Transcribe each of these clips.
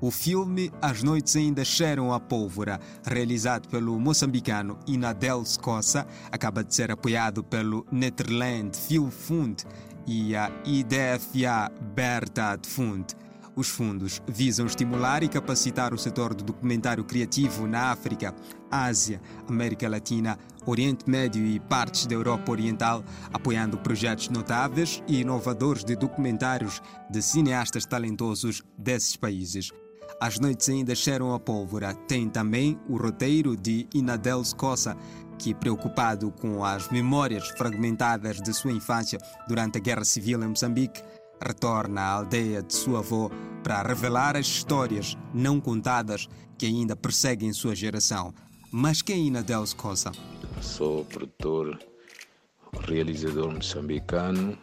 O filme As Noites Ainda Cheiram a Pólvora, realizado pelo moçambicano Inadel Scossa, acaba de ser apoiado pelo Netherland Film Fund e a IDFA Bertad Fund. Os fundos visam estimular e capacitar o setor do documentário criativo na África, Ásia, América Latina, Oriente Médio e partes da Europa Oriental, apoiando projetos notáveis e inovadores de documentários de cineastas talentosos desses países. As Noites Ainda Cheiram a Pólvora tem também o roteiro de Inadel Scossa, que, preocupado com as memórias fragmentadas de sua infância durante a Guerra Civil em Moçambique, retorna à aldeia de sua avó para revelar as histórias não contadas que ainda perseguem sua geração. Mas quem é Inadel Scossa? Sou produtor, realizador moçambicano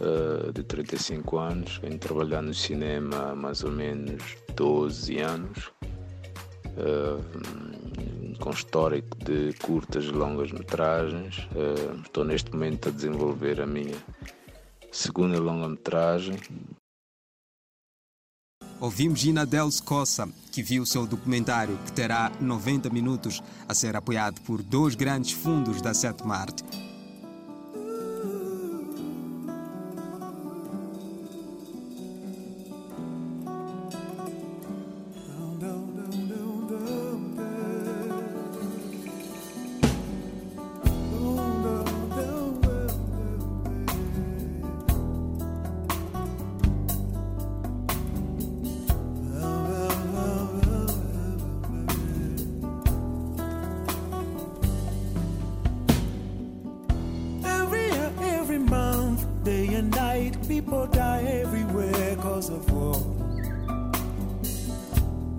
uh, de 35 anos. Venho trabalhar no cinema há mais ou menos 12 anos. Uh, com histórico de curtas e longas metragens. Uh, estou neste momento a desenvolver a minha segunda longa-metragem. Ouvimos Inadel Scossa, que viu seu documentário, que terá 90 minutos, a ser apoiado por dois grandes fundos da Sétima Arte. People die everywhere cause of war.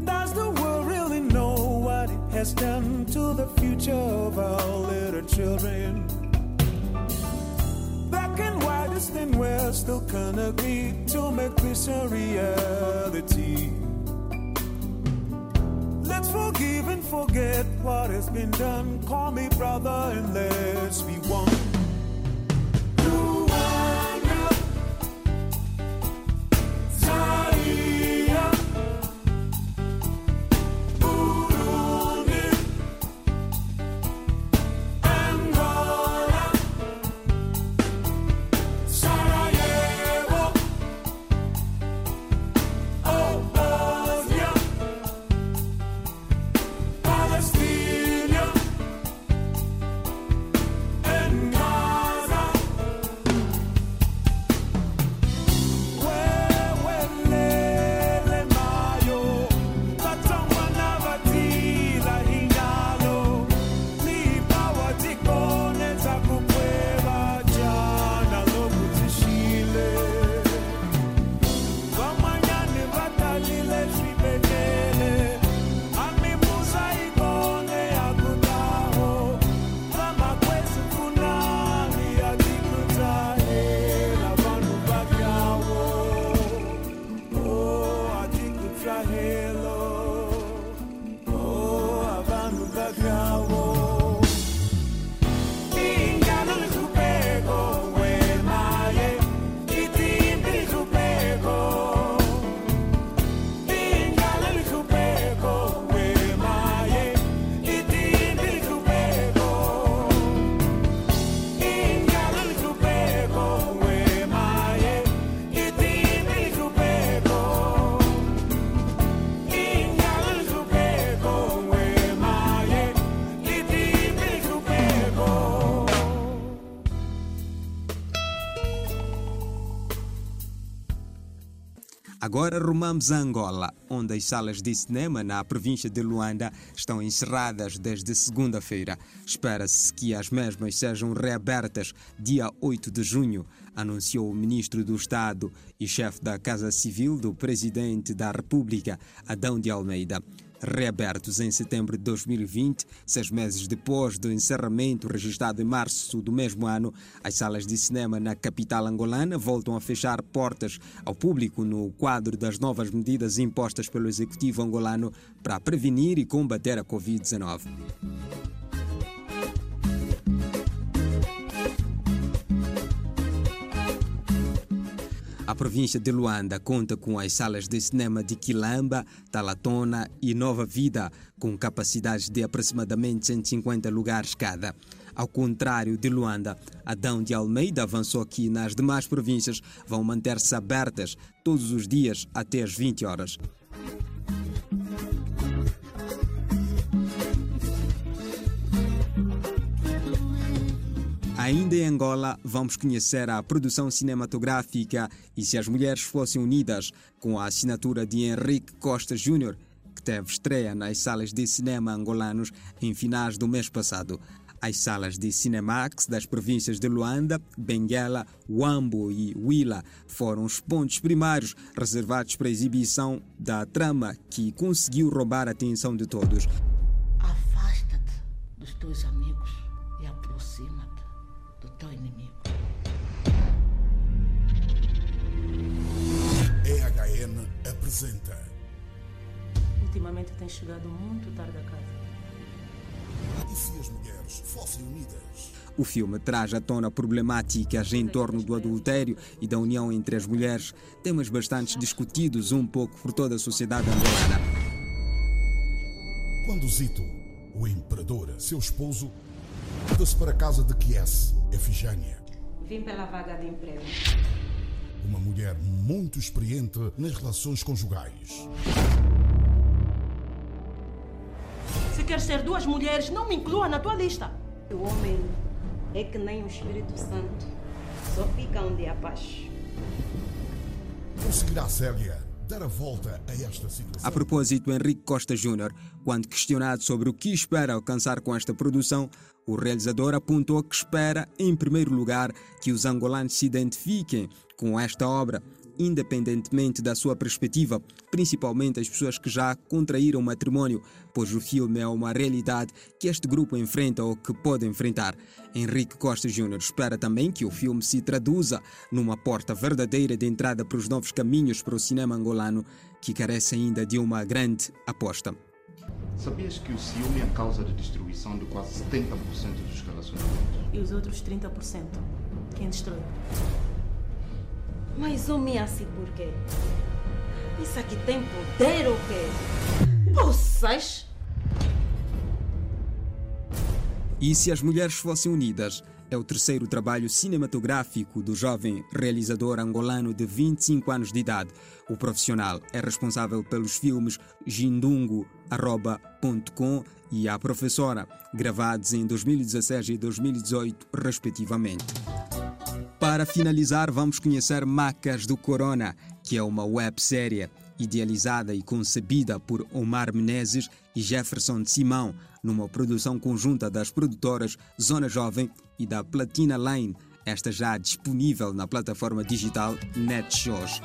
Does the world really know what it has done to the future of our little children? Black and white, is and west still can't agree to make this a reality. Let's forgive and forget what has been done. Call me brother and let's be one. Agora rumamos a Angola, onde as salas de cinema na província de Luanda estão encerradas desde segunda-feira. Espera-se que as mesmas sejam reabertas dia 8 de junho, anunciou o ministro do Estado e chefe da Casa Civil do presidente da República, Adão de Almeida. Reabertos em setembro de 2020, seis meses depois do encerramento registrado em março do mesmo ano, as salas de cinema na capital angolana voltam a fechar portas ao público no quadro das novas medidas impostas pelo executivo angolano para prevenir e combater a Covid-19. Província de Luanda conta com as salas de cinema de Quilamba, Talatona e Nova Vida, com capacidades de aproximadamente 150 lugares cada. Ao contrário de Luanda, Adão de Almeida avançou que nas demais províncias vão manter-se abertas todos os dias até às 20 horas. Ainda em Angola, vamos conhecer a produção cinematográfica e se as mulheres fossem unidas com a assinatura de Henrique Costa Júnior, que teve estreia nas salas de cinema angolanos em finais do mês passado. As salas de Cinemax das províncias de Luanda, Benguela, Wambo e Huila foram os pontos primários reservados para a exibição da trama que conseguiu roubar a atenção de todos. Apresenta Ultimamente tens chegado muito tarde a casa. E se as mulheres fossem unidas? O filme traz à tona problemáticas em torno do adultério e da união entre as mulheres, temas bastante discutidos um pouco por toda a sociedade angolana. Quando Zito, o imperador, seu esposo, muda-se para a casa de Kies, Efigênia, Vim pela vaga de emprego. Uma mulher muito experiente nas relações conjugais. Se queres ser duas mulheres, não me inclua na tua lista. O homem é que nem o Espírito Santo. Só fica onde há paz. Conseguirá Célia dar a volta a esta situação? A propósito, Henrique Costa Júnior, quando questionado sobre o que espera alcançar com esta produção, o realizador apontou que espera, em primeiro lugar, que os angolanos se identifiquem com esta obra, independentemente da sua perspectiva, principalmente as pessoas que já contraíram matrimônio, pois o filme é uma realidade que este grupo enfrenta ou que pode enfrentar. Henrique Costa Júnior espera também que o filme se traduza numa porta verdadeira de entrada para os novos caminhos para o cinema angolano, que carece ainda de uma grande aposta. Sabias que o ciúme é a causa de destruição de quase 70% dos relacionamentos? E os outros 30%? Quem destrói? Mas homem assim por quê? Pensa que tem poder ou quê? Poças! E se as mulheres fossem unidas? É o terceiro trabalho cinematográfico do jovem realizador angolano de 25 anos de idade. O profissional é responsável pelos filmes Jindungo.com e A Professora, gravados em 2016 e 2018, respectivamente. Para finalizar, vamos conhecer Macas do Corona, que é uma websérie idealizada e concebida por Omar Menezes e Jefferson de Simão, numa produção conjunta das produtoras Zona Jovem e da Platina Line, esta já disponível na plataforma digital NetShows.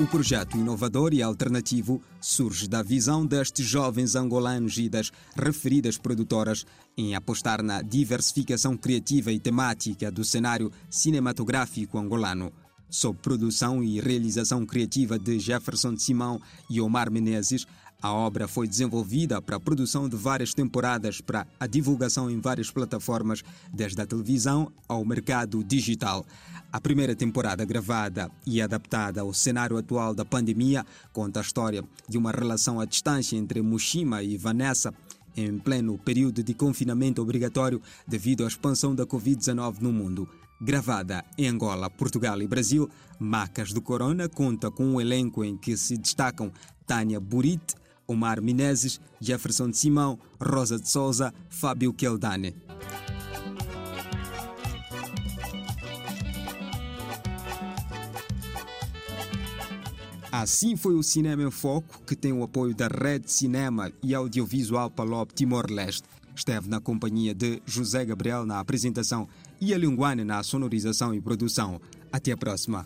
O projeto inovador e alternativo surge da visão destes jovens angolanos e das referidas produtoras em apostar na diversificação criativa e temática do cenário cinematográfico angolano. Sob produção e realização criativa de Jefferson de Simão e Omar Menezes, a obra foi desenvolvida para a produção de várias temporadas para a divulgação em várias plataformas, desde a televisão ao mercado digital. A primeira temporada, gravada e adaptada ao cenário atual da pandemia, conta a história de uma relação à distância entre Mushima e Vanessa, em pleno período de confinamento obrigatório devido à expansão da Covid-19 no mundo. Gravada em Angola, Portugal e Brasil, Macas do Corona conta com um elenco em que se destacam Tânia Burit, Omar Menezes, Jefferson de Simão, Rosa de Souza, Fábio Keldane. Assim foi o Cinema em Foco, que tem o apoio da Rede Cinema e Audiovisual Palop Timor-Leste. Esteve na companhia de José Gabriel na apresentação e a Linguane na sonorização e produção. Até a próxima.